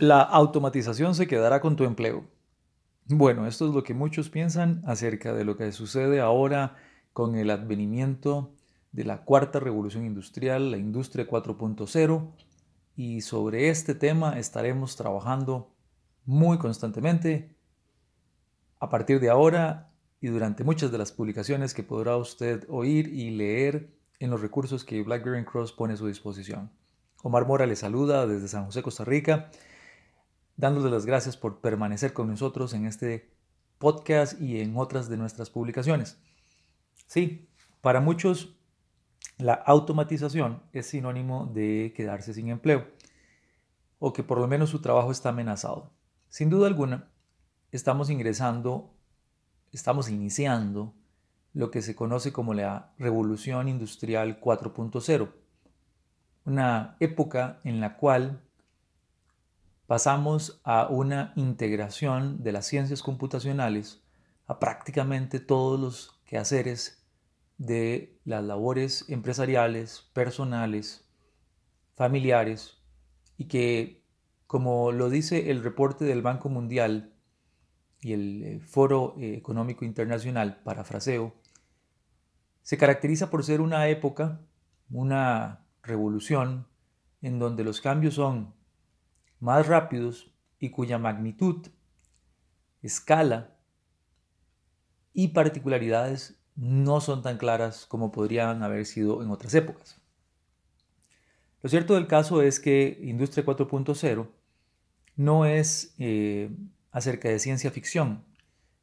La automatización se quedará con tu empleo. Bueno, esto es lo que muchos piensan acerca de lo que sucede ahora con el advenimiento de la cuarta revolución industrial, la industria 4.0, y sobre este tema estaremos trabajando muy constantemente a partir de ahora y durante muchas de las publicaciones que podrá usted oír y leer en los recursos que BlackBerry Cross pone a su disposición. Omar Mora le saluda desde San José, Costa Rica dándole las gracias por permanecer con nosotros en este podcast y en otras de nuestras publicaciones. Sí, para muchos la automatización es sinónimo de quedarse sin empleo o que por lo menos su trabajo está amenazado. Sin duda alguna, estamos ingresando, estamos iniciando lo que se conoce como la revolución industrial 4.0, una época en la cual pasamos a una integración de las ciencias computacionales a prácticamente todos los quehaceres de las labores empresariales, personales, familiares, y que, como lo dice el reporte del Banco Mundial y el eh, Foro eh, Económico Internacional, parafraseo, se caracteriza por ser una época, una revolución, en donde los cambios son más rápidos y cuya magnitud, escala y particularidades no son tan claras como podrían haber sido en otras épocas. Lo cierto del caso es que Industria 4.0 no es eh, acerca de ciencia ficción.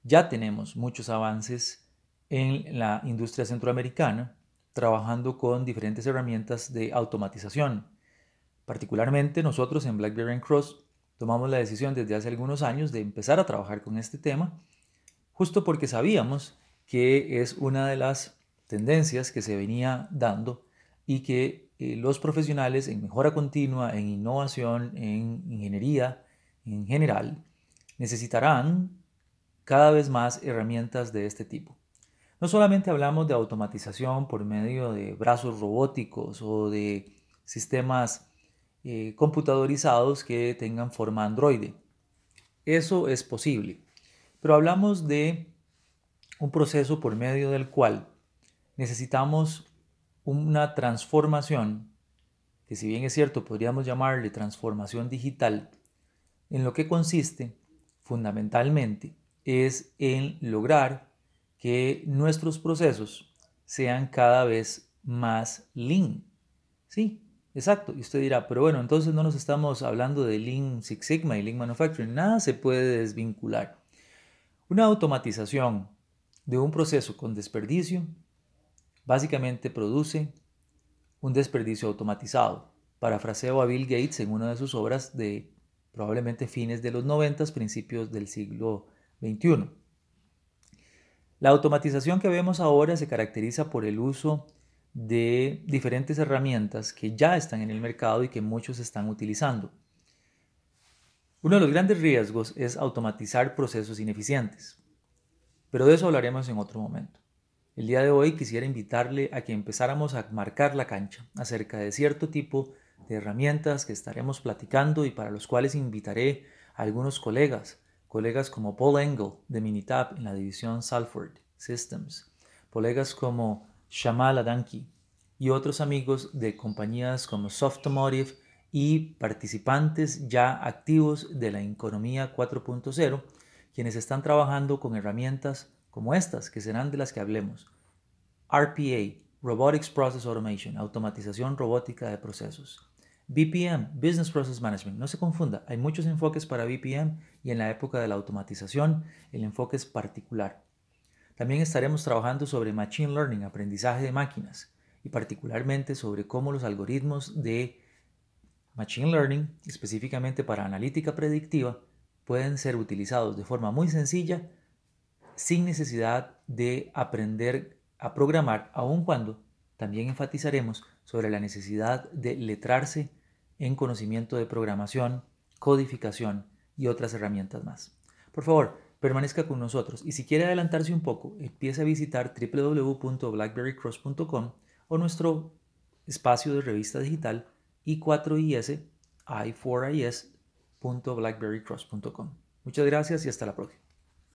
Ya tenemos muchos avances en la industria centroamericana trabajando con diferentes herramientas de automatización Particularmente nosotros en BlackBerry Cross tomamos la decisión desde hace algunos años de empezar a trabajar con este tema, justo porque sabíamos que es una de las tendencias que se venía dando y que eh, los profesionales en mejora continua, en innovación, en ingeniería en general, necesitarán cada vez más herramientas de este tipo. No solamente hablamos de automatización por medio de brazos robóticos o de sistemas eh, computadorizados que tengan forma Android. Eso es posible. Pero hablamos de un proceso por medio del cual necesitamos una transformación, que si bien es cierto podríamos llamarle transformación digital, en lo que consiste fundamentalmente es en lograr que nuestros procesos sean cada vez más lean. Sí, Exacto, y usted dirá, pero bueno, entonces no nos estamos hablando de Lean Six Sigma y Lean Manufacturing, nada se puede desvincular. Una automatización de un proceso con desperdicio básicamente produce un desperdicio automatizado. Parafraseo a Bill Gates en una de sus obras de probablemente fines de los 90, principios del siglo XXI. La automatización que vemos ahora se caracteriza por el uso de diferentes herramientas que ya están en el mercado y que muchos están utilizando. Uno de los grandes riesgos es automatizar procesos ineficientes, pero de eso hablaremos en otro momento. El día de hoy quisiera invitarle a que empezáramos a marcar la cancha acerca de cierto tipo de herramientas que estaremos platicando y para los cuales invitaré a algunos colegas, colegas como Paul Engel de Minitab en la división Salford Systems, colegas como Shamal Adanki y otros amigos de compañías como Softomotive y participantes ya activos de la economía 4.0, quienes están trabajando con herramientas como estas, que serán de las que hablemos. RPA, Robotics Process Automation, automatización robótica de procesos. BPM, Business Process Management. No se confunda, hay muchos enfoques para BPM y en la época de la automatización el enfoque es particular. También estaremos trabajando sobre Machine Learning, aprendizaje de máquinas, y particularmente sobre cómo los algoritmos de Machine Learning, específicamente para analítica predictiva, pueden ser utilizados de forma muy sencilla sin necesidad de aprender a programar, aun cuando también enfatizaremos sobre la necesidad de letrarse en conocimiento de programación, codificación y otras herramientas más. Por favor, permanezca con nosotros y si quiere adelantarse un poco, empiece a visitar www.blackberrycross.com o nuestro espacio de revista digital i4is, i4is.com. www.blackberrycross.com. Muchas gracias y hasta la próxima.